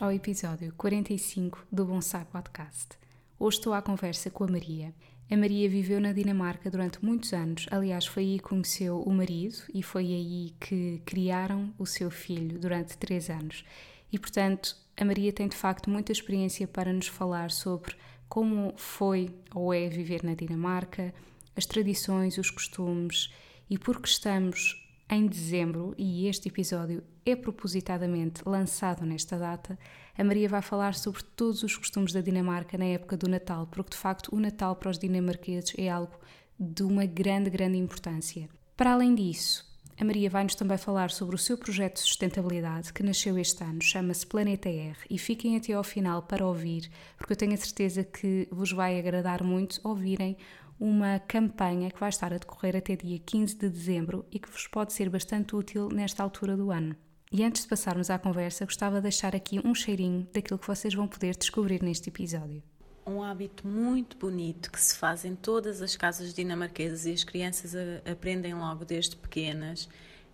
Ao episódio 45 do Bonsai Podcast. Hoje estou à conversa com a Maria. A Maria viveu na Dinamarca durante muitos anos, aliás, foi aí que conheceu o marido e foi aí que criaram o seu filho durante três anos. E portanto, a Maria tem de facto muita experiência para nos falar sobre como foi ou é viver na Dinamarca, as tradições, os costumes e porque estamos em dezembro, e este episódio é propositadamente lançado nesta data, a Maria vai falar sobre todos os costumes da Dinamarca na época do Natal, porque de facto o Natal para os dinamarqueses é algo de uma grande, grande importância. Para além disso, a Maria vai-nos também falar sobre o seu projeto de sustentabilidade que nasceu este ano, chama-se Planeta R, e fiquem até ao final para ouvir, porque eu tenho a certeza que vos vai agradar muito ouvirem uma campanha que vai estar a decorrer até dia 15 de dezembro e que vos pode ser bastante útil nesta altura do ano. E antes de passarmos à conversa, gostava de deixar aqui um cheirinho daquilo que vocês vão poder descobrir neste episódio. Um hábito muito bonito que se faz em todas as casas dinamarquesas e as crianças aprendem logo desde pequenas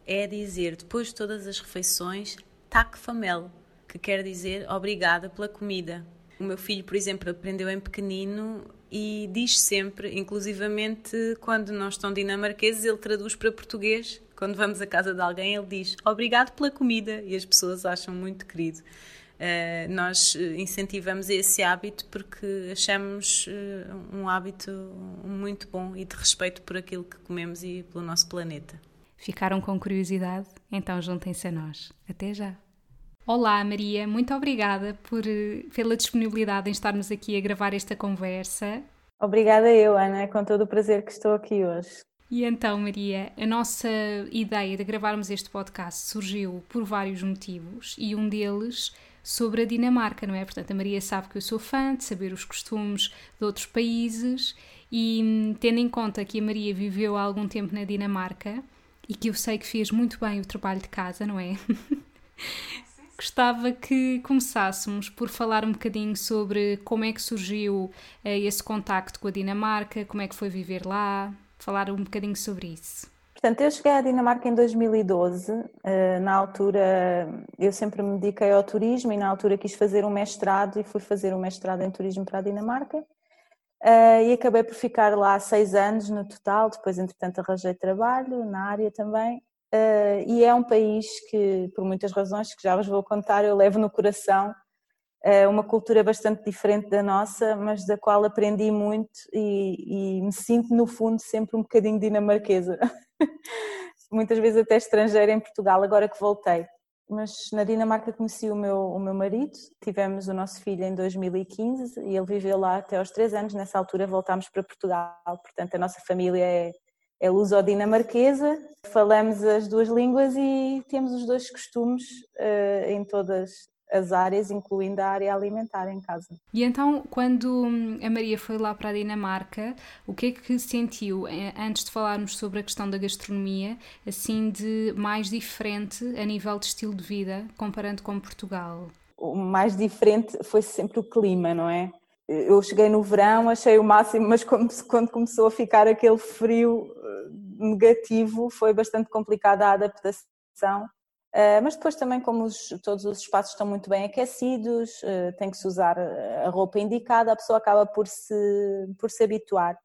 é dizer, depois de todas as refeições, tak famel, que quer dizer obrigada pela comida. O meu filho, por exemplo, aprendeu em pequenino e diz sempre, inclusivamente quando não estão dinamarqueses, ele traduz para português. Quando vamos à casa de alguém, ele diz obrigado pela comida e as pessoas acham muito querido. Uh, nós incentivamos esse hábito porque achamos uh, um hábito muito bom e de respeito por aquilo que comemos e pelo nosso planeta. Ficaram com curiosidade? Então juntem-se a nós. Até já! Olá, Maria, muito obrigada por, pela disponibilidade em estarmos aqui a gravar esta conversa. Obrigada eu, Ana, é com todo o prazer que estou aqui hoje. E então, Maria, a nossa ideia de gravarmos este podcast surgiu por vários motivos e um deles sobre a Dinamarca, não é? Portanto, a Maria sabe que eu sou fã de saber os costumes de outros países e tendo em conta que a Maria viveu há algum tempo na Dinamarca e que eu sei que fez muito bem o trabalho de casa, não é? gostava que começássemos por falar um bocadinho sobre como é que surgiu eh, esse contacto com a Dinamarca, como é que foi viver lá, falar um bocadinho sobre isso. Portanto, eu cheguei à Dinamarca em 2012. Eh, na altura, eu sempre me dediquei ao turismo e na altura quis fazer um mestrado e fui fazer um mestrado em turismo para a Dinamarca. Eh, e acabei por ficar lá seis anos no total. Depois, entretanto, arranjei trabalho na área também Uh, e é um país que, por muitas razões que já vos vou contar, eu levo no coração. É uma cultura bastante diferente da nossa, mas da qual aprendi muito e, e me sinto, no fundo, sempre um bocadinho dinamarquesa. Muitas vezes até estrangeira em Portugal, agora que voltei. Mas na Dinamarca conheci o meu, o meu marido, tivemos o nosso filho em 2015 e ele viveu lá até aos três anos. Nessa altura voltámos para Portugal, portanto a nossa família é é luso-dinamarquesa, falamos as duas línguas e temos os dois costumes uh, em todas as áreas, incluindo a área alimentar em casa. E então, quando hum, a Maria foi lá para a Dinamarca, o que é que sentiu, eh, antes de falarmos sobre a questão da gastronomia, assim de mais diferente a nível de estilo de vida, comparando com Portugal? O mais diferente foi sempre o clima, não é? Eu cheguei no verão, achei o máximo, mas quando começou a ficar aquele frio eh, negativo, foi bastante complicada a adaptação. Eh, mas depois também, como os, todos os espaços estão muito bem aquecidos, eh, tem que se usar a roupa indicada, a pessoa acaba por se, por se habituar.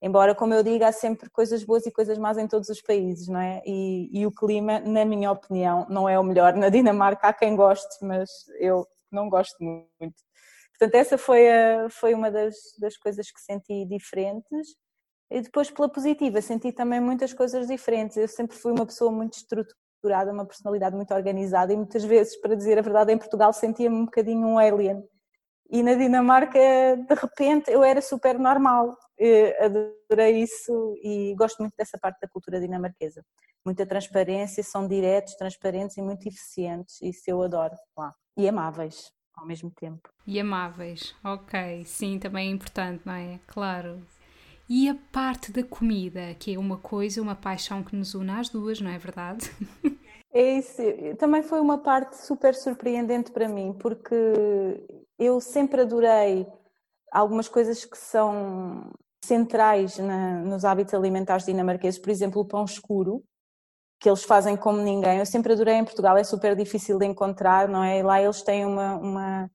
Embora, como eu digo, há sempre coisas boas e coisas más em todos os países, não é? E, e o clima, na minha opinião, não é o melhor. Na Dinamarca há quem goste, mas eu não gosto muito. Portanto, essa foi, a, foi uma das, das coisas que senti diferentes. E depois, pela positiva, senti também muitas coisas diferentes. Eu sempre fui uma pessoa muito estruturada, uma personalidade muito organizada e muitas vezes, para dizer a verdade, em Portugal sentia-me um bocadinho um alien. E na Dinamarca, de repente, eu era super normal. adorei isso e gosto muito dessa parte da cultura dinamarquesa. Muita transparência, são diretos, transparentes e muito eficientes, isso eu adoro lá. E amáveis ao mesmo tempo. E amáveis, ok, sim, também é importante, não é? Claro. E a parte da comida, que é uma coisa, uma paixão que nos une às duas, não é verdade? É isso, também foi uma parte super surpreendente para mim, porque eu sempre adorei algumas coisas que são centrais na, nos hábitos alimentares dinamarqueses, por exemplo, o pão escuro, que eles fazem como ninguém. Eu sempre adorei em Portugal, é super difícil de encontrar, não é? E lá eles têm uma, uma,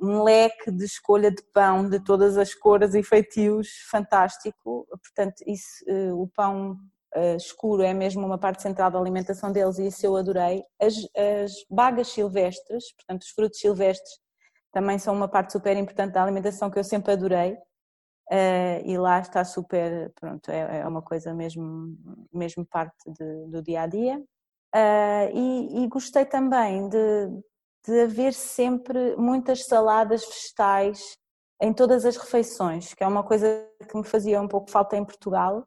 um leque de escolha de pão de todas as cores e feitios fantástico. Portanto, isso, eh, o pão eh, escuro é mesmo uma parte central da alimentação deles e isso eu adorei. As, as bagas silvestres, portanto, os frutos silvestres, também são uma parte super importante da alimentação que eu sempre adorei. Uh, e lá está super, pronto, é, é uma coisa mesmo, mesmo parte de, do dia a dia. Uh, e, e, gostei também de, de haver sempre muitas saladas vegetais em todas as refeições, que é uma coisa que me fazia um pouco falta em Portugal.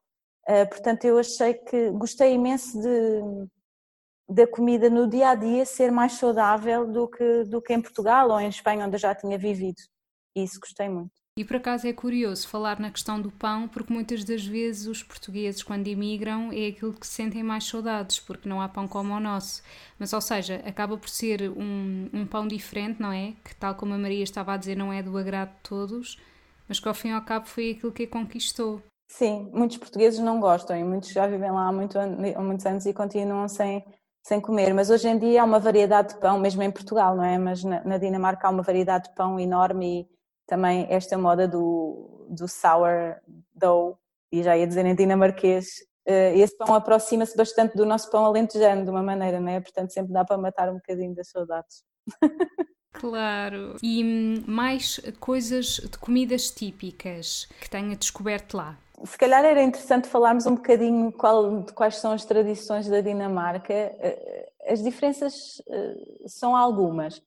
Uh, portanto, eu achei que gostei imenso de, da comida no dia a dia ser mais saudável do que, do que em Portugal ou em Espanha, onde eu já tinha vivido. E isso gostei muito. E por acaso é curioso falar na questão do pão, porque muitas das vezes os portugueses, quando imigram, é aquilo que sentem mais saudades, porque não há pão como o nosso. Mas, ou seja, acaba por ser um, um pão diferente, não é? Que, tal como a Maria estava a dizer, não é do agrado de todos, mas que ao fim e ao cabo foi aquilo que a conquistou. Sim, muitos portugueses não gostam e muitos já vivem lá há, muito, há muitos anos e continuam sem, sem comer. Mas hoje em dia há uma variedade de pão, mesmo em Portugal, não é? Mas na, na Dinamarca há uma variedade de pão enorme e também esta moda do, do sour dough, e já ia dizer em dinamarquês, eh, esse pão aproxima-se bastante do nosso pão alentejano, de uma maneira, não é? Portanto, sempre dá para matar um bocadinho das saudades. Claro. E hum, mais coisas de comidas típicas que tenha descoberto lá? Se calhar era interessante falarmos um bocadinho qual, de quais são as tradições da Dinamarca. Eh, as diferenças eh, são algumas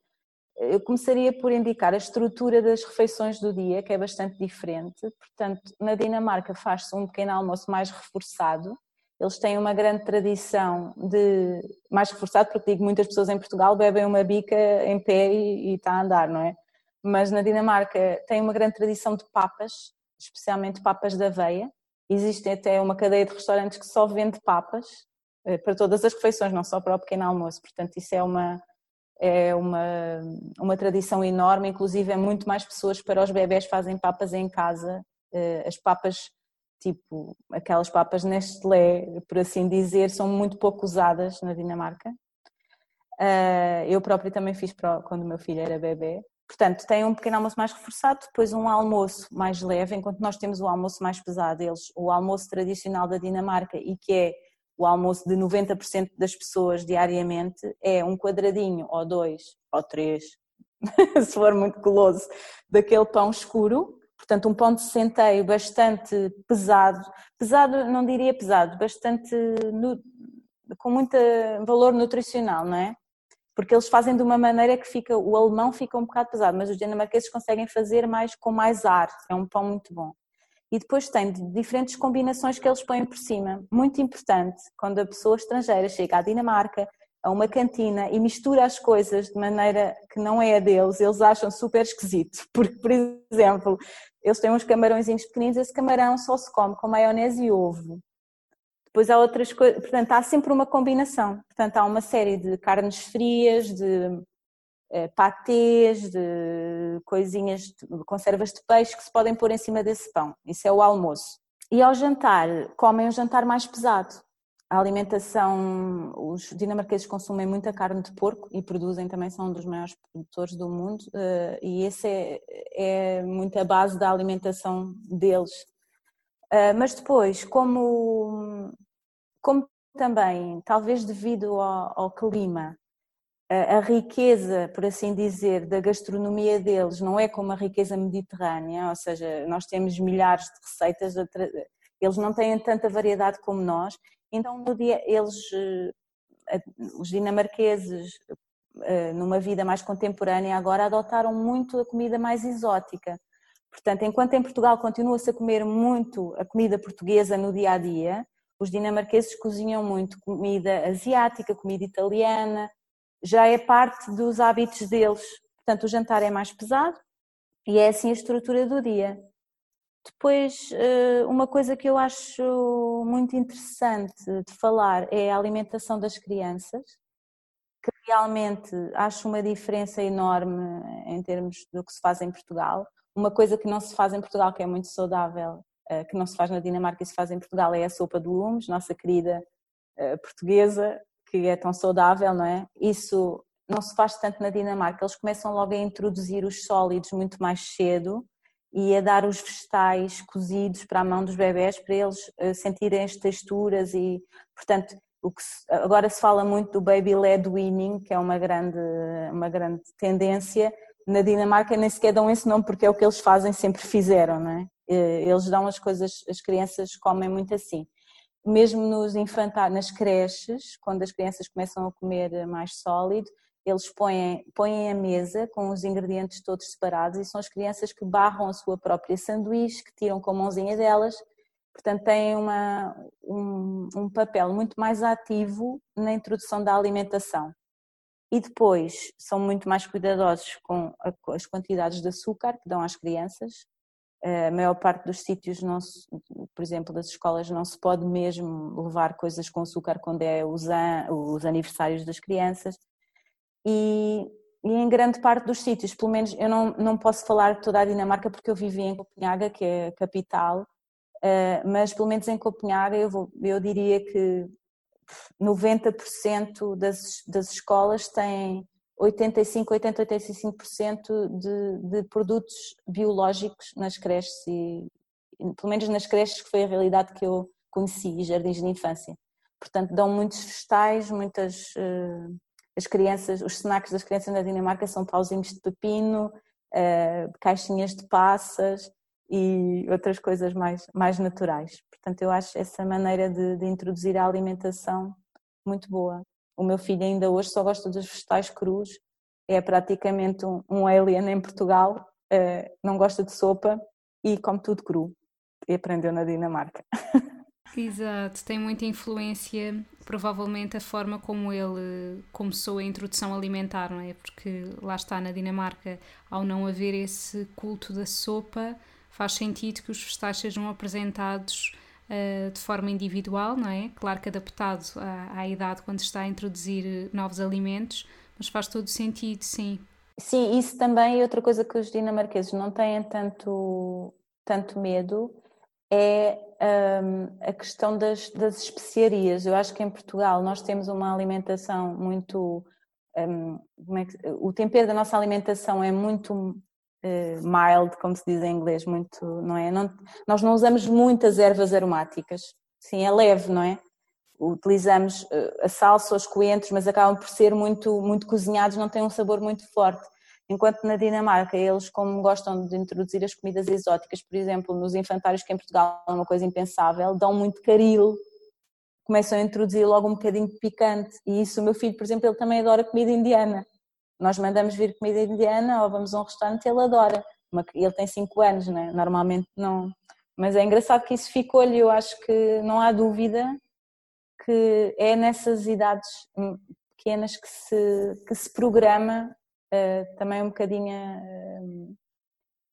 eu começaria por indicar a estrutura das refeições do dia, que é bastante diferente. Portanto, na Dinamarca faz-se um pequeno almoço mais reforçado. Eles têm uma grande tradição de mais reforçado, porque digo muitas pessoas em Portugal bebem uma bica em pé e, e está a andar, não é? Mas na Dinamarca tem uma grande tradição de papas, especialmente papas de aveia. Existe até uma cadeia de restaurantes que só vende papas eh, para todas as refeições, não só para o pequeno almoço. Portanto, isso é uma, é uma, uma tradição enorme, inclusive é muito mais pessoas para os bebés fazem papas em casa, eh, as papas tipo aquelas papas Nestlé, por assim dizer, são muito pouco usadas na Dinamarca. Eh, eu própria também fiz quando o meu filho era bebê. Portanto, tem um pequeno almoço mais reforçado, depois um almoço mais leve, enquanto nós temos o almoço mais pesado, eles, o almoço tradicional da Dinamarca e que é o almoço de 90% das pessoas diariamente é um quadradinho ou dois ou três, se for muito goloso, daquele pão escuro, portanto um pão de centeio bastante pesado, pesado não diria pesado, bastante com muito valor nutricional, não é? Porque eles fazem de uma maneira que fica, o alemão fica um bocado pesado, mas os dinamarqueses conseguem fazer mais com mais ar, é um pão muito bom e depois tem diferentes combinações que eles põem por cima. Muito importante, quando a pessoa estrangeira chega à Dinamarca, a uma cantina e mistura as coisas de maneira que não é a deles, eles acham super esquisito. Porque, por exemplo, eles têm uns camarõezinhos pequeninos, esse camarão só se come com maionese e ovo. Depois há outras coisas, portanto, há sempre uma combinação. Portanto, há uma série de carnes frias, de patês, de coisinhas, de conservas de peixe que se podem pôr em cima desse pão. Isso é o almoço. E ao jantar, comem um jantar mais pesado. A alimentação, os dinamarqueses consumem muita carne de porco e produzem também, são um dos maiores produtores do mundo, eh, e esse é, é muito a base da alimentação deles. Eh, mas depois, como, como também, talvez devido ao, ao clima, a riqueza, por assim dizer, da gastronomia deles não é como a riqueza mediterrânea, ou seja, nós temos milhares de receitas, eles não têm tanta variedade como nós, então no dia eles, eh, os dinamarqueses, eh, numa vida mais contemporânea agora adotaram muito a comida mais exótica. Portanto, enquanto em Portugal continua-se a comer muito a comida portuguesa no dia a dia, os dinamarqueses cozinham muito comida asiática, comida italiana, já é parte dos hábitos deles. Portanto, o jantar é mais pesado e é assim a estrutura do dia. Depois, eh, uma coisa que eu acho muito interessante de falar é a alimentação das crianças, que realmente acho uma diferença enorme em termos do que se faz em Portugal. Uma coisa que não se faz em Portugal, que é muito saudável, eh, que não se faz na Dinamarca e se faz em Portugal, é a sopa de legumes, nossa querida eh, portuguesa, que é tão saudável, não é? Isso não se faz tanto na Dinamarca, eles começam logo a introduzir os sólidos muito mais cedo e a dar os vegetais cozidos para a mão dos bebés para eles eh, sentirem as texturas e, portanto, o que se, agora se fala muito do baby led weaning, que é uma grande, uma grande tendência. Na Dinamarca nem sequer dão esse nome porque é o que eles fazem, sempre fizeram, não é? Eh, eles dão as coisas, as crianças comem muito assim. Mesmo nos infantários, nas creches, quando as crianças começam a comer mais sólido, eles põem, põem a mesa com os ingredientes todos separados e são as crianças que barram a sua própria sanduíche, que tiram com a mãozinha delas, portanto têm uma, um, um papel muito mais ativo na introdução da alimentação. E depois são muito mais cuidadosos com as quantidades de açúcar que dão às crianças. A maior parte dos sítios, não se, por exemplo, das escolas, não se pode mesmo levar coisas com açúcar quando é os, os aniversários das crianças. E, e, em grande parte dos sítios, pelo menos eu não, não posso falar de toda a Dinamarca porque eu vivi em Copenhaga, que é a capital, uh, mas pelo menos em Copenhaga eu, vou, eu diria que 90% das, das escolas têm 85, 80, 85% de, de produtos biológicos nas creches e pelo menos nas creches que foi a realidade que eu conheci, jardins de infância. Portanto, dão muitos vegetais, muitas uh, as crianças, os snacks das crianças na Dinamarca são pauzinhos de pepino, uh, caixinhas de passas e outras coisas mais, mais naturais. Portanto, eu acho essa maneira de, de introduzir a alimentação muito boa. O meu filho ainda hoje só gosta dos vegetais crus, é praticamente um, um alien em Portugal, uh, não gosta de sopa e come tudo cru. E aprendeu na Dinamarca. Exato, tem muita influência, provavelmente, a forma como ele começou a introdução alimentar, não é? Porque lá está, na Dinamarca, ao não haver esse culto da sopa, faz sentido que os vegetais sejam apresentados uh, de forma individual, não é? Claro que adaptado à, à idade quando está a introduzir novos alimentos, mas faz todo sentido, sim. Sim, isso também é outra coisa que os dinamarqueses não têm tanto, tanto medo, é um, a questão das, das, especiarias. Eu acho que em Portugal nós temos uma alimentação muito. Um, é que, o tempero da nossa alimentação é muito uh, mild, como se diz em inglês, muito, não é? Não, nós não usamos muitas ervas aromáticas. Sim, é leve, não é? Utilizamos uh, a salsa, os coentros, mas acabam por ser muito, muito cozinhados, não têm um sabor muito forte. Enquanto na Dinamarca, eles, como gostam de introduzir as comidas exóticas, por exemplo, nos infantários, que em Portugal é uma coisa impensável, dão muito caril, começam a introduzir logo um bocadinho de picante. E isso, o meu filho, por exemplo, ele também adora comida indiana. Nós mandamos vir comida indiana ou vamos a um restaurante, ele adora. Ele tem 5 anos, né? normalmente não. Mas é engraçado que isso ficou-lhe, eu acho que não há dúvida que é nessas idades pequenas que se, que se programa uh, também um bocadinho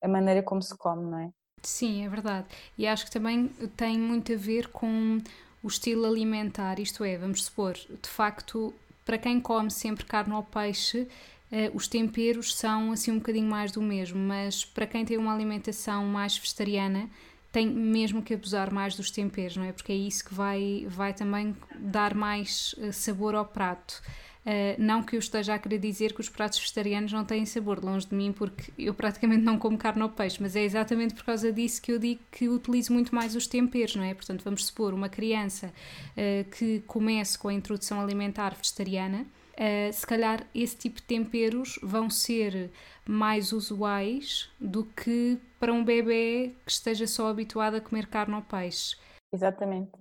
a, a maneira como se come, não é? Sim, é verdade. E acho que também tem muito a ver com o estilo alimentar, isto é, vamos supor, de facto, para quem come sempre carne ou peixe, Uh, os temperos são assim um bocadinho mais do mesmo, mas para quem tem uma alimentação mais vegetariana, tem mesmo que abusar mais dos temperos, não é? Porque é isso que vai, vai também dar mais uh, sabor ao prato. Uh, não que eu esteja a querer dizer que os pratos vegetarianos não têm sabor, longe de mim, porque eu praticamente não como carne ou peixe, mas é exatamente por causa disso que eu digo que utilizo muito mais os temperos, não é? Portanto, vamos supor uma criança uh, que comece com a introdução alimentar vegetariana, uh, se calhar esse tipo de temperos vão ser mais usuais do que para um bebê que esteja só habituado a comer carne ou peixe. Exatamente.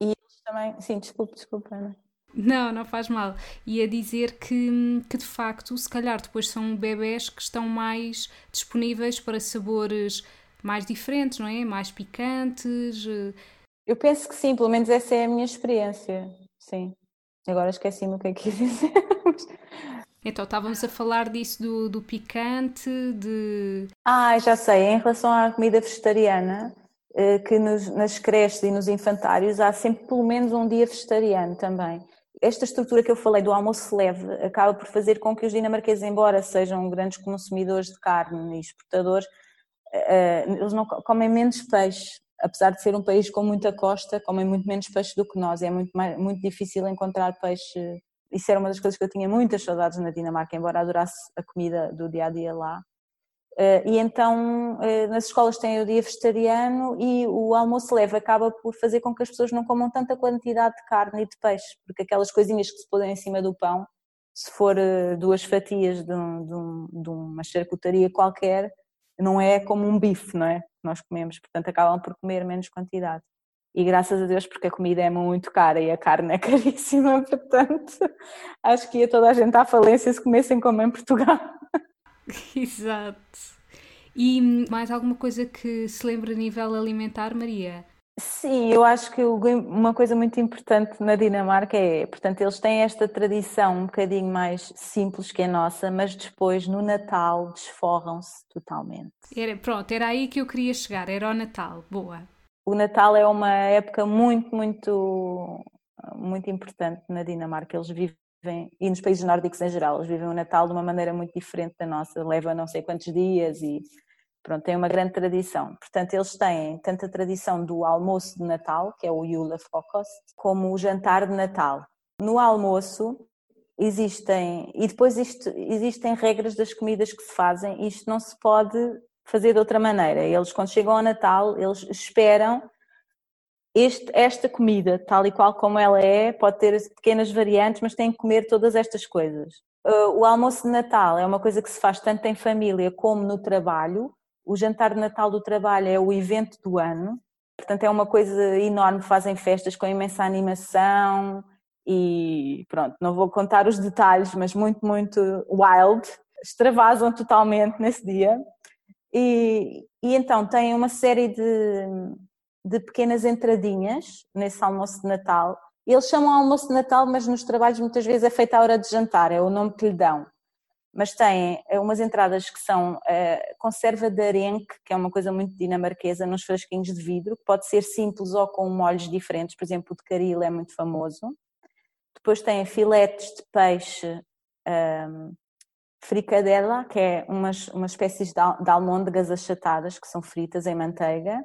E eles também, sim, desculpe, desculpe, Ana. Não, não faz mal. E a dizer que, que de facto, se calhar depois são bebés que estão mais disponíveis para sabores mais diferentes, não é? Mais picantes. Eh. Eu penso que sim, pelo menos essa é a minha experiência. Sim. Agora esqueci-me o que é que ia dizer. Então, estávamos a falar disso do, do picante, de. Ah, já sei. Em relação à comida vegetariana, eh, que nos, nas creches e nos infantários há sempre pelo menos um dia vegetariano também. Esta estrutura que eu falei do almoço leve acaba por fazer com que os dinamarqueses, embora sejam grandes consumidores de carne e exportadores, eh, eles não comem menos peixe. Apesar de ser um país com muita costa, comem muito menos peixe do que nós. É muito, mais, muito difícil encontrar peixe isso era uma das coisas que eu tinha muitas saudades na Dinamarca, embora adorasse a comida do dia a dia lá. Eh, e então eh, nas escolas tem o dia vegetariano e o almoço leve acaba por fazer com que as pessoas não comam tanta quantidade de carne e de peixe, porque aquelas coisinhas que se põem em cima do pão, se for eh, duas fatias de, um, de, um, de uma charcutaria qualquer, não é como um bife, não é? Nós comemos, portanto acabam por comer menos quantidade e graças a Deus porque a comida é muito cara e a carne é caríssima, portanto acho que ia toda a gente à falência se comessem como em Portugal. Exato. E mais alguma coisa que se lembra a nível alimentar, Maria? Sim, eu acho que uma coisa muito importante na Dinamarca é, portanto, eles têm esta tradição um bocadinho mais simples que a nossa, mas depois no Natal desforram-se totalmente. Era, pronto, era aí que eu queria chegar, era o Natal, boa o Natal é uma época muito, muito, muito importante na Dinamarca. Eles vivem, e nos países nórdicos em geral, eles vivem o Natal de uma maneira muito diferente da nossa. Leva não sei quantos dias e pronto, tem uma grande tradição. Portanto, eles têm tanto a tradição do almoço de Natal, que é o Julefrokost, como o jantar de Natal. No almoço existem, e depois isto, existem regras das comidas que se fazem, isto não se pode fazer de outra maneira. Eles, quando chegam ao Natal, eles esperam este, esta comida, tal e qual como ela é, pode ter pequenas variantes, mas têm que comer todas estas coisas. Uh, o almoço de Natal é uma coisa que se faz tanto em família como no trabalho. O jantar de Natal do trabalho é o evento do ano, portanto é uma coisa enorme. Fazem festas com imensa animação e pronto, não vou contar os detalhes, mas muito, muito wild. Extravasam totalmente nesse dia. E, e então tem uma série de, de pequenas entradinhas nesse almoço de Natal. Eles chamam almoço de Natal, mas nos trabalhos muitas vezes é feita a hora de jantar, é o nome que lhe dão. Mas têm eh, umas entradas que são uh, conserva de arenque, que é uma coisa muito dinamarquesa, nos frasquinhos de vidro, que pode ser simples ou com molhos diferentes, por exemplo, o de caril é muito famoso. Depois têm filetes de peixe um, ehm, fricadela, que é umas, umas espécies de almôndegas achatadas que são fritas em manteiga,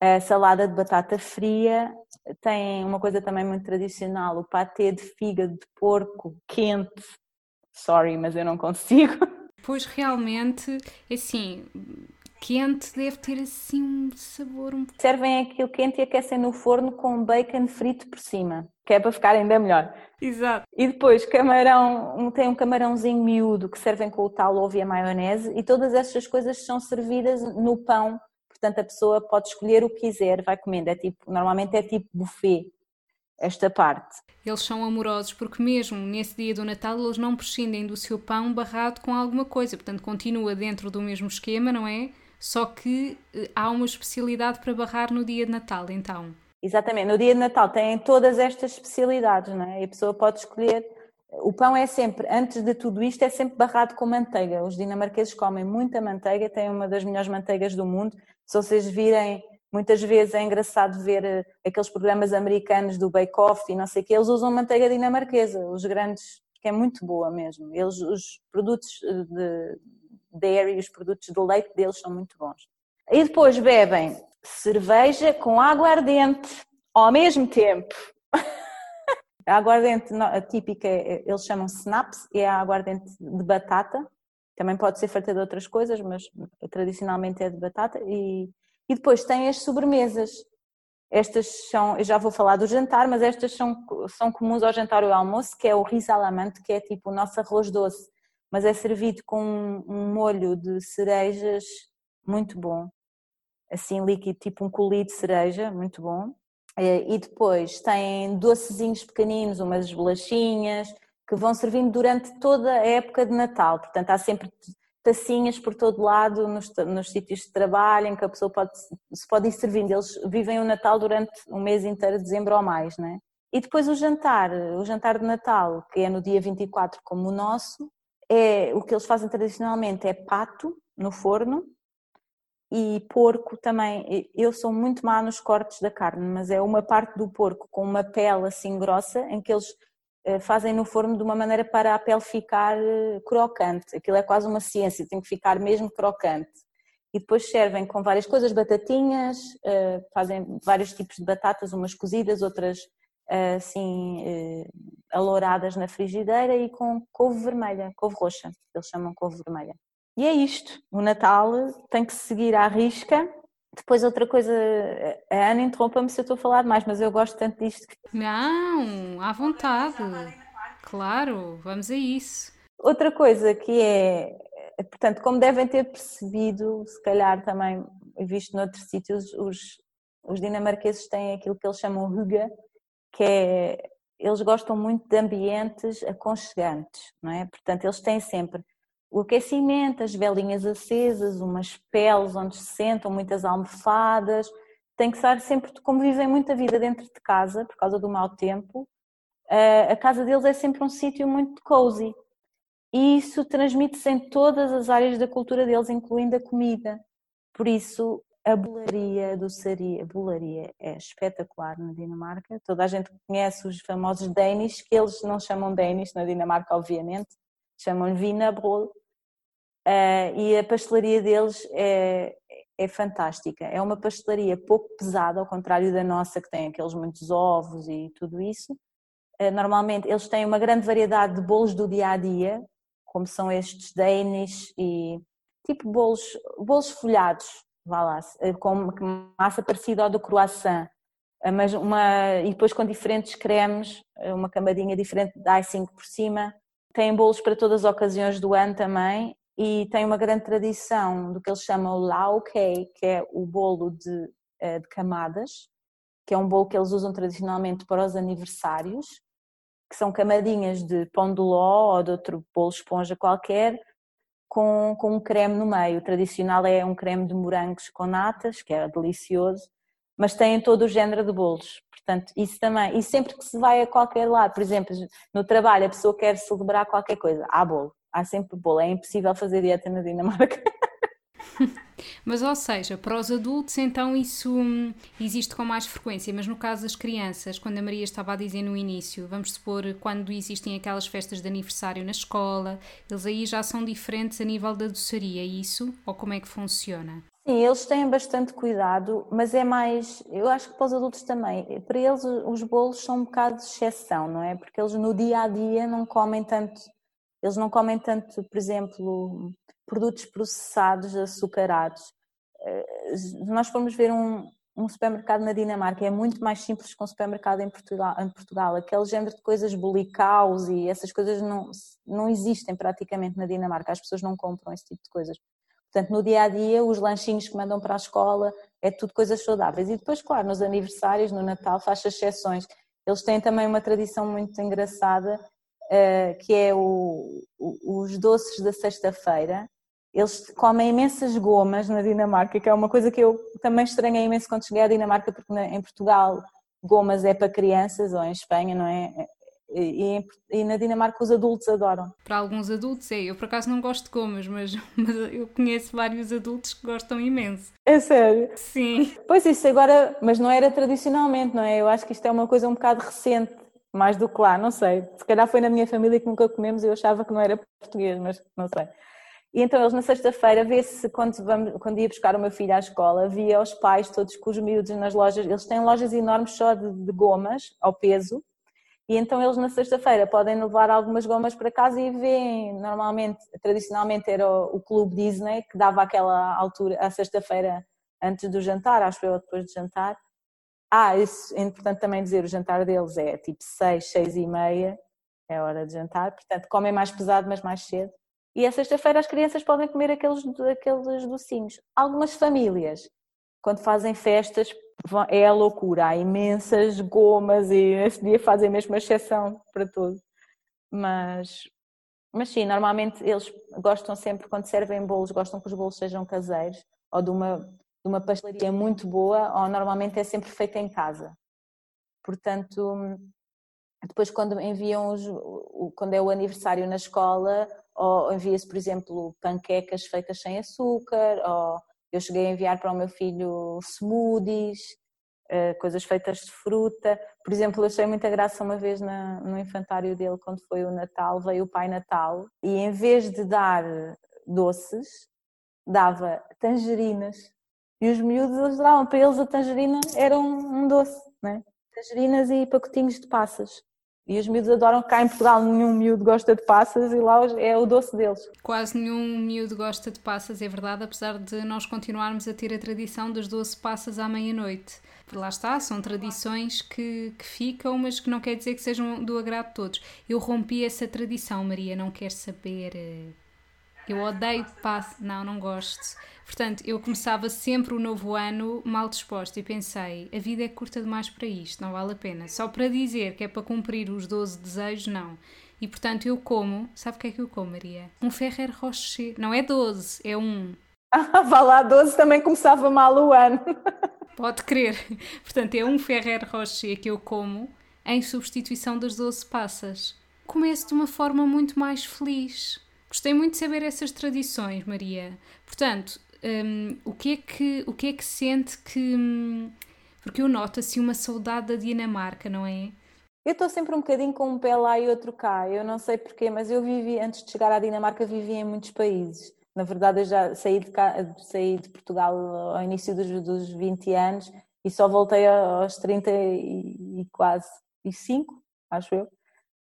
a salada de batata fria, tem uma coisa também muito tradicional, o patê de fígado de porco quente. Sorry, mas eu não consigo. Pois realmente, assim, quente deve ter assim um sabor um Servem aquilo quente e aquecem no forno com bacon frito por cima, que é para ficar ainda melhor. Exato. E depois camarão, tem um camarãozinho miúdo que servem com o tal ovo e a maionese e todas essas coisas são servidas no pão. Portanto, a pessoa pode escolher o que quiser, vai comendo. É tipo, normalmente é tipo buffet esta parte. Eles são amorosos porque mesmo nesse dia do Natal eles não prescindem do seu pão barrado com alguma coisa, portanto continua dentro do mesmo esquema, não é? Só que eh, há uma especialidade para barrar no dia de Natal, então. Exatamente, no dia de Natal têm todas estas especialidades, não é? E a pessoa pode escolher. O pão é sempre, antes de tudo isto, é sempre barrado com manteiga. Os dinamarqueses comem muita manteiga, têm uma das melhores manteigas do mundo. Se vocês virem, muitas vezes é engraçado ver eh, aqueles programas americanos do Bake Off e não sei o que, eles usam manteiga dinamarquesa, os grandes, que é muito boa mesmo. Eles, os produtos eh, de dairy os produtos de leite deles são muito bons. E depois bebem cerveja com água ardente ao mesmo tempo. A aguardente típica, eles chamam snaps, é a aguardente de batata. Também pode ser feita de outras coisas, mas tradicionalmente é de batata. E, e depois tem as sobremesas. Estas são, já vou falar do jantar, mas estas são, são comuns ao jantar e ao almoço, que é o risalamante, que é tipo o nosso arroz doce, mas é servido com um, um molho de cerejas muito bom assim líquido, tipo um colhido de cereja, muito bom. Eh, e depois têm docezinhos pequeninos, umas bolachinhas, que vão servindo durante toda a época de Natal. Portanto, há sempre tacinhas por todo lado nos, nos sítios de trabalho em que a pessoa pode, se pode ir servindo. Eles vivem o Natal durante um mês inteiro, dezembro ou mais, né? E depois o jantar, o jantar de Natal, que é no dia 24 como o nosso, é o que eles fazem tradicionalmente é pato no forno, e porco também. Eu sou muito má nos cortes da carne, mas é uma parte do porco com uma pele assim grossa em que eles fazem no forno de uma maneira para a pele ficar eh, crocante. Aquilo é quase uma ciência, tem que ficar mesmo crocante. E depois servem com várias coisas, batatinhas, eh, fazem vários tipos de batatas, umas cozidas, outras assim alouradas na frigideira e com couve vermelha, couve roxa, eles chamam couve vermelha. E é isto. O Natal tem que seguir à risca. Depois outra coisa, a Ana interrompa-me se eu estou a falar mais, mas eu gosto tanto disto. Não, à vontade. Claro, vamos a isso. Outra coisa que é, portanto, como devem ter percebido, se calhar também visto noutros sítios, os, os dinamarqueses têm aquilo que eles chamam ruga, que é, eles gostam muito de ambientes aconchegantes, não é? Portanto, eles têm sempre o aquecimento, as velinhas acesas, umas peles onde se sentam, muitas almofadas. Tem que estar sempre, como vivem muita vida dentro de casa, por causa do mau tempo, a casa deles é sempre um sítio muito cozy. E isso transmite-se em todas as áreas da cultura deles, incluindo a comida. Por isso, a bolaria, a doçaria, a bolaria é espetacular na Dinamarca. Toda a gente conhece os famosos Danish, que eles não chamam Danish na Dinamarca, obviamente, chamam-lhe Wienerbrot, uh, e a pastelaria deles é, é fantástica. É uma pastelaria pouco pesada, ao contrário da nossa, que tem aqueles muitos ovos e tudo isso. Uh, normalmente eles têm uma grande variedade de bolos do dia a dia, como são estes Danish e tipo bolos, bolos folhados, vá lá, eh, com massa parecida ao do croissant, mas uma, e depois com diferentes cremes, uma camadinha diferente de icing por cima, tem bolos para todas as ocasiões do ano também e tem uma grande tradição do que eles chamam Lao Kei, que é o bolo de, eh, de camadas, que é um bolo que eles usam tradicionalmente para os aniversários, que são camadinhas de pão de ló ou de outro bolo esponja qualquer, com, com um creme no meio. O tradicional é um creme de morangos com natas, que é delicioso, mas têm todo o género de bolos. Portanto, isso também. E sempre que se vai a qualquer lado, por exemplo, no trabalho, a pessoa quer celebrar qualquer coisa, há bolo. Há sempre bolo. É impossível fazer dieta na Dinamarca. Mas, ou seja, para os adultos, então isso hum, existe com mais frequência, mas no caso das crianças, quando a Maria estava a dizer no início, vamos supor, quando existem aquelas festas de aniversário na escola, eles aí já são diferentes a nível da doçaria, é isso? Ou como é que funciona? Sim, eles têm bastante cuidado, mas é mais, eu acho que para os adultos também, para eles os bolos são um bocado de exceção, não é? Porque eles no dia a dia não comem tanto, eles não comem tanto, por exemplo, produtos processados, açucarados. Eh, nós fomos ver um, um supermercado na Dinamarca, é muito mais simples que um supermercado em Portugal, em Portugal. aquele género de coisas bolicaus e essas coisas não, não existem praticamente na Dinamarca, as pessoas não compram esse tipo de coisas. Portanto, no dia a dia, os lanchinhos que mandam para a escola é tudo coisas saudáveis. E depois, claro, nos aniversários, no Natal, faz exceções. Eles têm também uma tradição muito engraçada, uh, que é o, os doces da sexta-feira. Eles comem imensas gomas na Dinamarca, que é uma coisa que eu também estranhei imenso quando cheguei à Dinamarca, porque em Portugal gomas é para crianças, ou em Espanha, não é? E, e, na Dinamarca os adultos adoram. Para alguns adultos é, eu por acaso não gosto de gomas, mas, mas eu conheço vários adultos que gostam imenso. É sério? Sim. Pois isso agora, mas não era tradicionalmente, não é? Eu acho que isto é uma coisa um bocado recente, mais do que lá, não sei. Se calhar foi na minha família que nunca comemos e eu achava que não era português, mas não sei. E então eles na sexta-feira, vê-se quando, quando ia buscar o meu filho à escola, via os pais todos com os miúdos nas lojas, eles têm lojas enormes só de, de gomas, ao peso, e então eles na sexta-feira podem levar algumas gomas para casa e veem, normalmente, tradicionalmente era o, o clube Disney que dava aquela altura, a sexta-feira antes do jantar, acho eu, depois do jantar. Ah, isso é importante também dizer, o jantar deles é tipo seis, seis e meia, é hora de jantar, portanto comem mais pesado, mas mais cedo. E a sexta-feira as crianças podem comer aqueles, aqueles docinhos. Algumas famílias, quando fazem festas, é a loucura. Há imensas gomas e esse dia fazem mesmo uma exceção para tudo. Mas, mas sim, normalmente eles gostam sempre, quando servem bolos, gostam que os bolos sejam caseiros ou de uma, de uma pastelaria muito boa, ou normalmente é sempre feita em casa. Portanto, depois quando enviam os, quando é o aniversário na escola, ou envia-se, por exemplo, panquecas feitas sem açúcar, ou eu cheguei a enviar para o meu filho smoothies, eh, coisas feitas de fruta. Por exemplo, eu achei muita graça uma vez no infantário dele, quando foi o Natal, veio o Pai Natal, e em vez de dar doces, dava tangerinas. E os miúdos davam, para eles a tangerina era um, um doce, né? tangerinas e pacotinhos de passas. E os miúdos adoram cá em Portugal, nenhum miúdo gosta de passas e lá é o doce deles. Quase nenhum miúdo gosta de passas, é verdade, apesar de nós continuarmos a ter a tradição das doce passas à meia-noite. Lá está, são tradições que, que ficam, mas que não quer dizer que sejam do agrado de todos. Eu rompi essa tradição, Maria, não quer saber. Eu odeio passas, não, não gosto. Portanto, eu começava sempre o novo ano mal disposto e pensei: a vida é curta demais para isto, não vale a pena. Só para dizer que é para cumprir os 12 desejos, não. E portanto, eu como, sabe o que é que eu como, Maria? Um Ferrer Rocher. Não é 12, é um. Ah, vá lá, 12 também começava mal o ano. Pode crer. Portanto, é um Ferrer Rocher que eu como em substituição das 12 passas. Começo de uma forma muito mais feliz. Gostei muito de saber essas tradições, Maria. Portanto, um, o, que é que, o que é que sente que. Um, porque eu noto assim uma saudade da Dinamarca, não é? Eu estou sempre um bocadinho com um pé lá e outro cá. Eu não sei porquê, mas eu vivi, antes de chegar à Dinamarca, vivi em muitos países. Na verdade, eu já saí de, cá, saí de Portugal ao início dos, dos 20 anos e só voltei aos 30 e, e quase e 5, acho eu.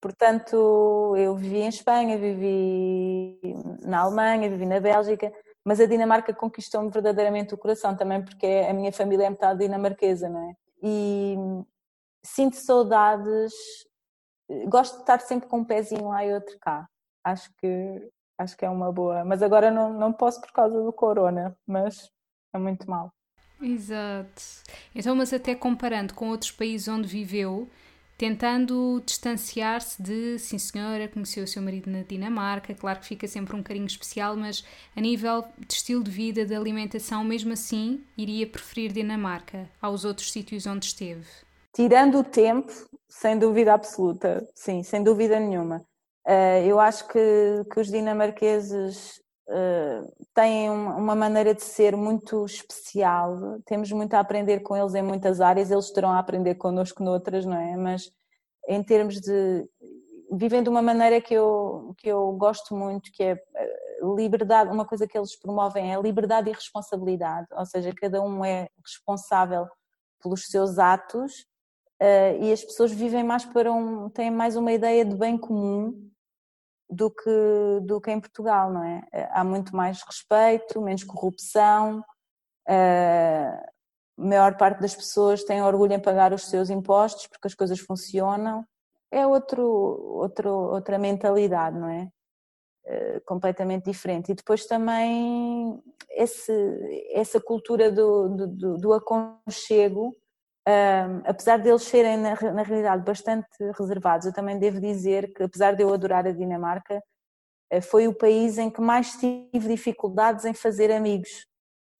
Portanto, eu vivi em Espanha, vivi na Alemanha, vivi na Bélgica mas a Dinamarca conquistou-me verdadeiramente o coração também, porque a minha família é metade dinamarquesa, não é? E sinto saudades, gosto de estar sempre com um pezinho lá e outro cá. Acho que, acho que é uma boa. Mas agora não, não posso por causa do corona, mas é muito mal. Exato. Então, mas até comparando com outros países onde viveu, tentando distanciar-se de, sim senhora, conheceu o seu marido na Dinamarca, claro que fica sempre um carinho especial, mas a nível de estilo de vida, de alimentação, mesmo assim, iria preferir Dinamarca aos outros sítios onde esteve? Tirando o tempo, sem dúvida absoluta, sim, sem dúvida nenhuma. Uh, eu acho que, que os dinamarqueses têm uma maneira de ser muito especial, temos muito a aprender com eles em muitas áreas, eles terão a aprender connosco noutras, não é? Mas em termos de. vivem de uma maneira que eu, que eu gosto muito, que é eh, liberdade, uma coisa que eles promovem é liberdade e responsabilidade, ou seja, cada um é responsável pelos seus atos uh, e as pessoas vivem mais para um, têm mais uma ideia de bem comum do que, do que em Portugal, não é? Há muito mais respeito, menos corrupção, a maior parte das pessoas tem orgulho em pagar os seus impostos porque as coisas funcionam. É outro, outro, outra mentalidade, não é? completamente diferente. E depois também esse, essa cultura do, do, do aconchego um, apesar deles serem, na, na, realidade, bastante reservados, eu também devo dizer que, apesar de eu adorar a Dinamarca, eh, foi o país em que mais tive dificuldades em fazer amigos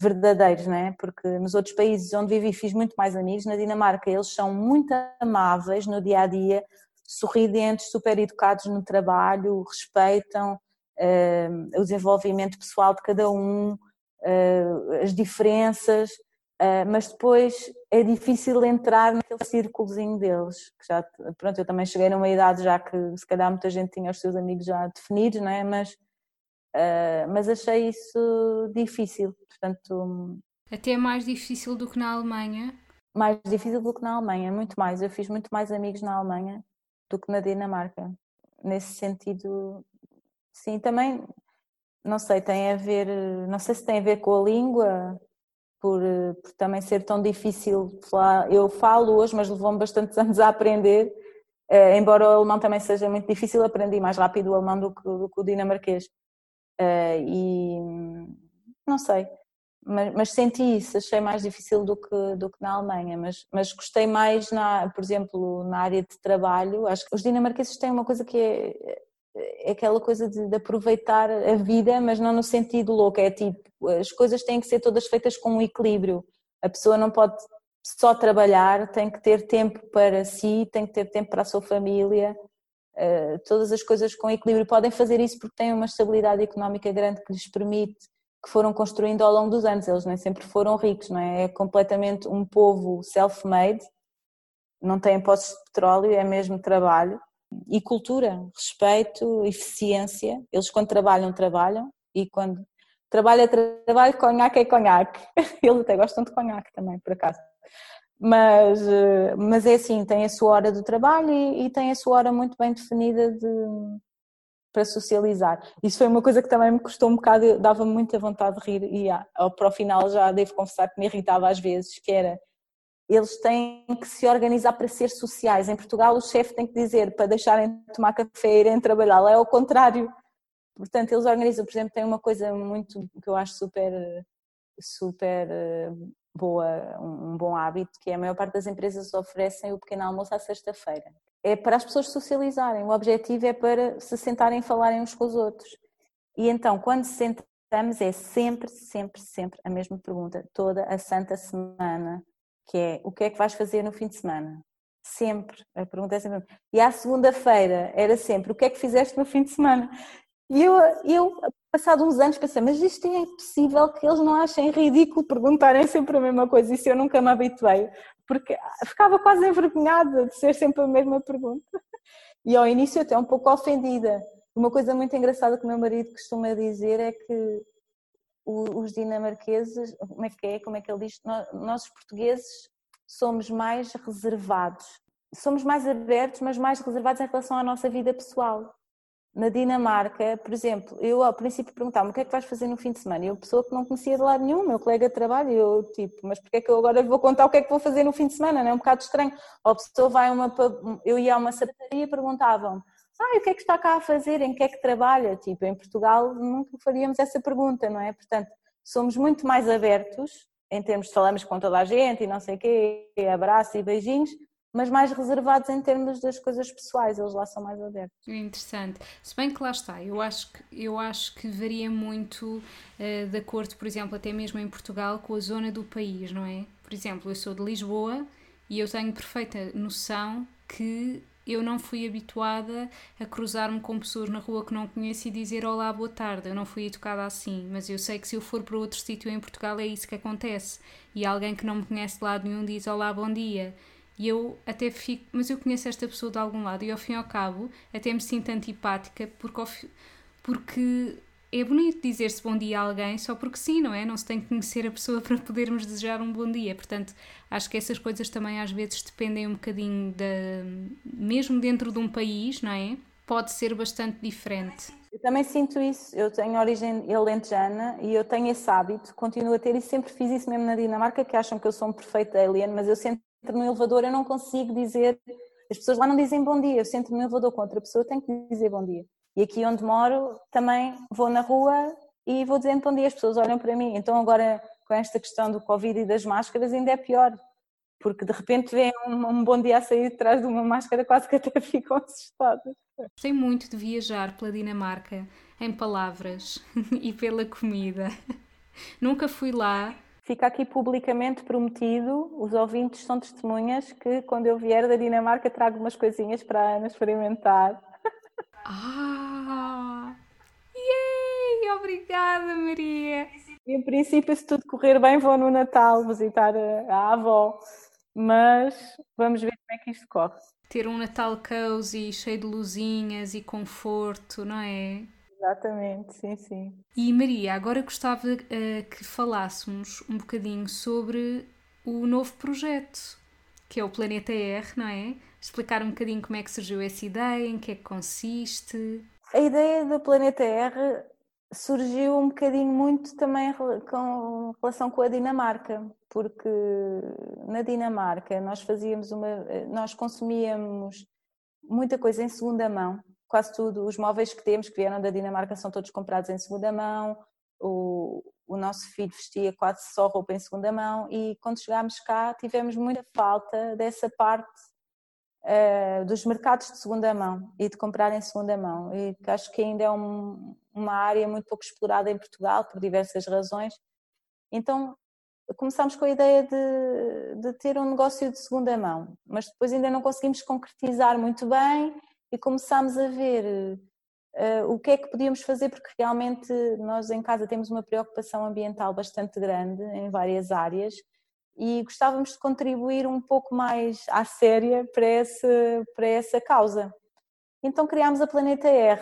verdadeiros, não é? Porque nos outros países onde vivi fiz muito mais amigos, na Dinamarca eles são muito amáveis no dia a dia, sorridentes, super educados no trabalho, respeitam uh, o desenvolvimento pessoal de cada um, uh, as diferenças. Uh, mas depois é difícil entrar naquele círculozinho deles. Que já, pronto, eu também cheguei numa idade já que se calhar muita gente tinha os seus amigos já definidos, não é? Mas, uh, mas achei isso difícil, portanto... Até mais difícil do que na Alemanha? Mais difícil do que na Alemanha, muito mais. Eu fiz muito mais amigos na Alemanha do que na Dinamarca. Nesse sentido, sim, também, não sei, tem a ver, não sei se tem a ver com a língua, por, eh, por também ser tão difícil falar. Eu falo hoje, mas levou-me bastantes anos a aprender, uh, embora o alemão também seja muito difícil, aprendi mais rápido o alemão do que, do que o dinamarquês. Uh, e não sei, mas, mas, senti isso, achei mais difícil do que, do que na Alemanha, mas, mas gostei mais, na, por exemplo, na área de trabalho. Acho que os dinamarqueses têm uma coisa que é, é aquela coisa de, de, aproveitar a vida, mas não no sentido louco, é tipo, as coisas têm que ser todas feitas com um equilíbrio. A pessoa não pode só trabalhar, tem que ter tempo para si, tem que ter tempo para a sua família, uh, todas as coisas com equilíbrio. Podem fazer isso porque têm uma estabilidade económica grande que lhes permite que foram construindo ao longo dos anos. Eles nem sempre foram ricos, não é? É completamente um povo self-made, não têm postos de petróleo, é mesmo trabalho. E cultura, respeito, eficiência. Eles quando trabalham, trabalham e quando trabalha, trabalho, conhaque é conhaque. Eles até gostam de conhaque também, por acaso. Mas, eh, mas é assim, tem a sua hora do trabalho e, e tem a sua hora muito bem definida de, para socializar. Isso foi uma coisa que também me custou um bocado, dava-me muita vontade de rir e ao, para o final já devo confessar que me irritava às vezes, que era eles têm que se organizar para ser sociais. Em Portugal o chefe tem que dizer para deixarem de tomar café e irem trabalhar, lá é o contrário. Portanto, eles organizam, por exemplo, tem uma coisa muito que eu acho super, super eh, boa, um bom hábito, que é a maior parte das empresas oferecem o pequeno almoço à sexta-feira é para as pessoas socializarem, o objetivo é para se sentarem e falarem uns com os outros. E então, quando se sentamos, é sempre, sempre, sempre a mesma pergunta, toda a santa semana, que é o que é que vais fazer no fim de semana? Sempre, a pergunta é sempre. E à segunda-feira era sempre o que é que fizeste no fim de semana? E eu, eu passado uns anos, pensei, mas isto é possível que eles não achem ridículo perguntarem sempre a mesma coisa, isso eu nunca me habituei porque ficava quase envergonhada de ser sempre a mesma pergunta. E ao início até um pouco ofendida. Uma coisa muito engraçada que o meu marido costuma dizer é que os dinamarqueses, como é que é, como é que ele diz, nós, os portugueses somos mais reservados. Somos mais abertos, mas mais reservados em relação à nossa vida pessoal na Dinamarca, por exemplo, eu ao princípio perguntava-me o que é que vais fazer no fim de semana? Eu, pessoa que não conhecia de lado nenhum, meu colega de trabalho, eu tipo, mas porquê é que eu agora vou contar o que é que vou fazer no fim de semana? Não é um bocado estranho. Ou a pessoa vai a uma, eu ia a uma sapataria e perguntavam ah, o que é que está cá a fazer? Em que é que trabalha? Tipo, em Portugal nunca faríamos essa pergunta, não é? Portanto, somos muito mais abertos em termos de falamos com toda a gente e não sei o quê, abraço e beijinhos, mas mais reservados em termos das coisas pessoais, eles lá são mais abertos. Interessante. Se bem que lá está, eu acho que, eu acho que varia muito uh, de acordo, por exemplo, até mesmo em Portugal, com a zona do país, não é? Por exemplo, eu sou de Lisboa e eu tenho perfeita noção que eu não fui habituada a cruzar-me com pessoas na rua que não conheço e dizer olá, boa tarde. Eu não fui educada assim, mas eu sei que se eu for para outro sítio em Portugal é isso que acontece. E alguém que não me conhece de lado nenhum diz olá, bom dia. E eu até fico, mas eu conheço esta pessoa de algum lado e ao fim e ao cabo até me sinto antipática porque, porque é bonito dizer-se bom dia a alguém só porque sim, não é? Não se tem que conhecer a pessoa para podermos desejar um bom dia. Portanto, acho que essas coisas também às vezes dependem um bocadinho da. mesmo dentro de um país, não é? Pode ser bastante diferente. Eu também sinto isso. Eu tenho origem alentejana e eu tenho esse hábito, continuo a ter e sempre fiz isso mesmo na Dinamarca, que acham que eu sou um perfeito alien, mas eu sempre no elevador, eu não consigo dizer. As pessoas lá não dizem bom dia, eu sento no elevador com outra pessoa, tenho que dizer bom dia. E aqui onde moro, também vou na rua e vou dizendo bom dia, as pessoas olham para mim. Então, agora, com esta questão do Covid e das máscaras, ainda é pior, porque de repente vem um, um bom dia a sair de trás de uma máscara, quase que até ficam assustadas. Gostei muito de viajar pela Dinamarca em palavras e pela comida. Nunca fui lá, Fica aqui publicamente prometido, os ouvintes são testemunhas que quando eu vier da Dinamarca trago umas coisinhas para a Ana experimentar. Ah! Yay! Obrigada, Maria! Em princípio, se tudo correr bem, vou no Natal visitar a avó, mas vamos ver como é que isto corre. Ter um Natal cozy, cheio de luzinhas e conforto, não é? Exatamente, sim, sim. E Maria, agora gostava uh, que falássemos um bocadinho sobre o novo projeto, que é o Planeta R, não é? Explicar um bocadinho como é que surgiu essa ideia, em que é que consiste. A ideia do Planeta R surgiu um bocadinho muito também com relação com a Dinamarca, porque na Dinamarca nós fazíamos uma, nós consumíamos muita coisa em segunda mão quase tudo, os móveis que temos que vieram da Dinamarca são todos comprados em segunda mão, o, o nosso filho vestia quase só roupa em segunda mão e quando chegámos cá tivemos muita falta dessa parte uh, dos mercados de segunda mão e de comprar em segunda mão e que acho que ainda é um, uma área muito pouco explorada em Portugal por diversas razões. Então começámos com a ideia de, de ter um negócio de segunda mão, mas depois ainda não conseguimos concretizar muito bem e começámos a ver uh, o que é que podíamos fazer, porque realmente nós em casa temos uma preocupação ambiental bastante grande em várias áreas e gostávamos de contribuir um pouco mais à séria para essa, para essa causa. Então criámos a Planeta R,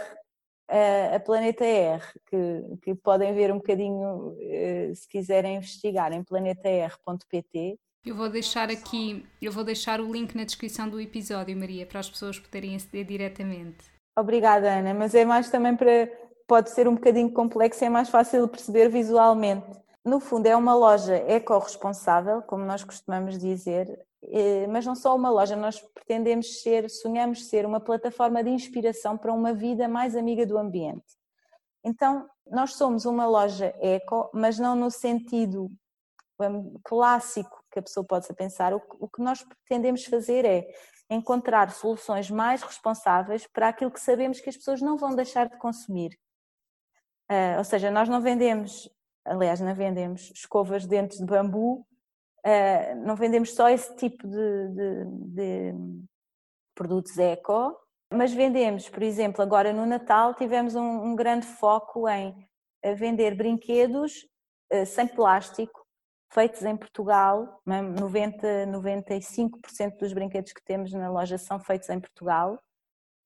a Planeta R, que, que podem ver um bocadinho eh, se quiserem investigar em planetar.pt. Eu vou deixar aqui, eu vou deixar o link na descrição do episódio, Maria, para as pessoas poderem aceder diretamente. Obrigada, Ana, mas é mais também para pode ser um bocadinho complexo, é mais fácil de perceber visualmente. No fundo, é uma loja eco-responsável, como nós costumamos dizer, eh, mas não só uma loja, nós pretendemos ser, sonhamos ser uma plataforma de inspiração para uma vida mais amiga do ambiente. Então, nós somos uma loja eco, mas não no sentido clássico que a pessoa possa pensar. O que nós pretendemos fazer é encontrar soluções mais responsáveis para aquilo que sabemos que as pessoas não vão deixar de consumir. Uh, ou seja, nós não vendemos aliás, não vendemos escovas de dentes de bambu, uh, não vendemos só esse tipo de, de, de, produtos eco, mas vendemos, por exemplo, agora no Natal tivemos um, um grande foco em vender brinquedos uh, sem plástico, feitos em Portugal, 90, 95% dos brinquedos que temos na loja são feitos em Portugal,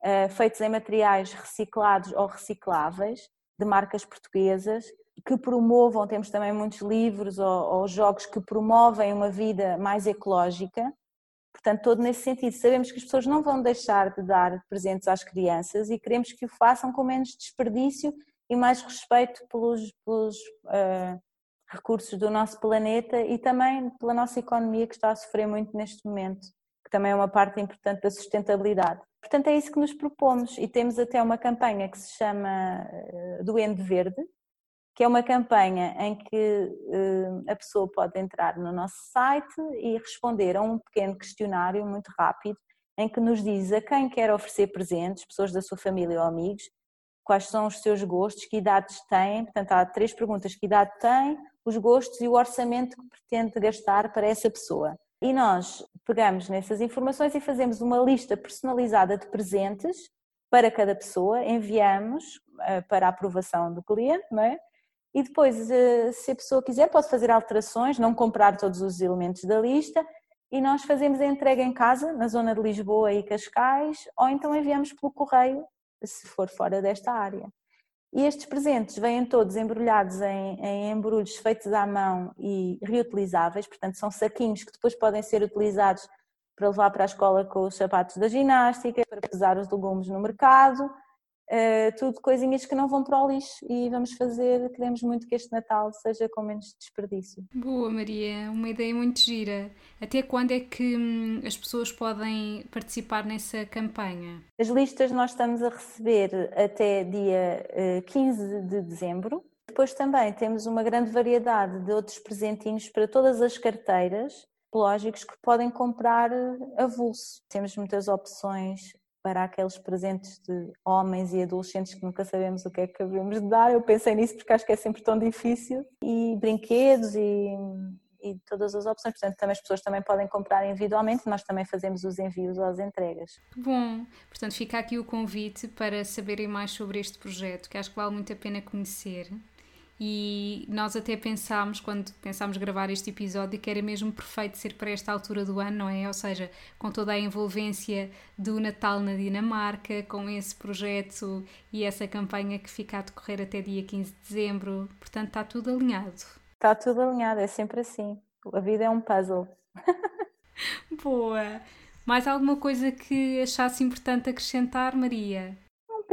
uh, feitos em materiais reciclados ou recicláveis, de marcas portuguesas, que promovam, temos também muitos livros ou, ou, jogos que promovem uma vida mais ecológica. Portanto, todo nesse sentido, sabemos que as pessoas não vão deixar de dar presentes às crianças e queremos que o façam com menos desperdício e mais respeito pelos, pelos uh, recursos do nosso planeta e também pela nossa economia que está a sofrer muito neste momento, que também é uma parte importante da sustentabilidade. Portanto, é isso que nos propomos. E temos até uma campanha que se chama eh, Duende Verde, que é uma campanha em que uh, a pessoa pode entrar no nosso site e responder a um pequeno questionário muito rápido, em que nos diz a quem quer oferecer presentes, pessoas da sua família ou amigos, quais são os seus gostos, que idades têm, portanto há três perguntas, que idade tem, os gostos e o orçamento que pretende gastar para essa pessoa. E nós pegamos nessas informações e fazemos uma lista personalizada de presentes para cada pessoa, enviamos uh, para aprovação do cliente, não é? e depois, eh, se a pessoa quiser, pode fazer alterações, não comprar todos os elementos da lista e nós fazemos a entrega em casa, na zona de Lisboa e Cascais, ou então enviamos pelo correio, se for fora desta área. E estes presentes vêm todos embrulhados em, em embrulhos feitos à mão e reutilizáveis, portanto, são saquinhos que depois podem ser utilizados para levar para a escola com os sapatos da ginástica, para pesar os legumes no mercado, Uh, tudo coisinhas que não vão para o lixo e vamos fazer, queremos muito que este Natal seja com menos desperdício. Boa Maria, uma ideia muito gira. Até quando é que hum, as pessoas podem participar nessa campanha? As listas nós estamos a receber até dia uh, eh, 15 de dezembro. Depois também temos uma grande variedade de outros presentinhos para todas as carteiras ecológicos que podem comprar avulso. Temos muitas opções para aqueles presentes de homens e adolescentes que nunca sabemos o que é que devemos dar. Eu pensei nisso porque acho que é sempre tão difícil. E brinquedos e, e todas as opções. Portanto, também as pessoas também podem comprar individualmente. Nós também fazemos os envios às entregas. Bom, portanto, fica aqui o convite para saberem mais sobre este projeto, que acho que vale muito a pena conhecer e nós até pensámos, quando pensámos gravar este episódio, que era mesmo perfeito ser para esta altura do ano, não é? Ou seja, com toda a envolvência do Natal na Dinamarca, com esse projeto e essa campanha que fica a decorrer até dia 15 de dezembro. Portanto, está tudo alinhado. Está tudo alinhado, é sempre assim. A vida é um puzzle. Boa! Mais alguma coisa que achasse importante acrescentar, Maria?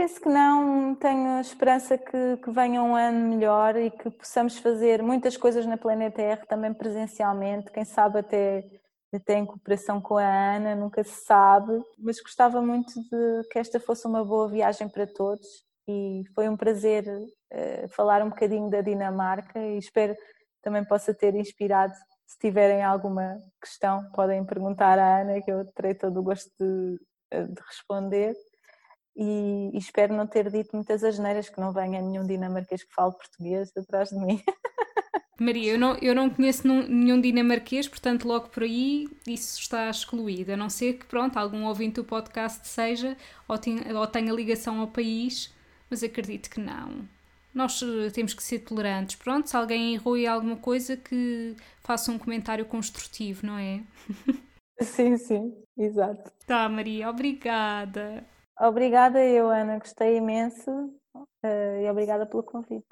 Penso que não. Tenho esperança que, que venha um ano melhor e que possamos fazer muitas coisas na Planeta R também presencialmente. Quem sabe até, até em cooperação com a Ana, nunca se sabe. Mas gostava muito de que esta fosse uma boa viagem para todos e foi um prazer uh, falar um bocadinho da Dinamarca e espero também possa ter inspirado. Se tiverem alguma questão, podem perguntar à Ana, que eu terei todo o gosto de, de responder. E, e, espero não ter dito muitas asneiras, que não venha nenhum dinamarquês que fale português atrás de mim. Maria, eu não, eu não conheço nenhum dinamarquês, portanto, logo por aí isso está excluído. A não ser que, pronto, algum ouvinte do podcast seja ou tenha, ou tenha ligação ao país, mas acredito que não. Nós eh, temos que ser tolerantes. Pronto, se alguém errou em alguma coisa, que faça um comentário construtivo, não é? Sim, sim, exato. Tá, Maria, obrigada. Obrigada eu, Ana, gostei imenso uh, e obrigada pelo convite.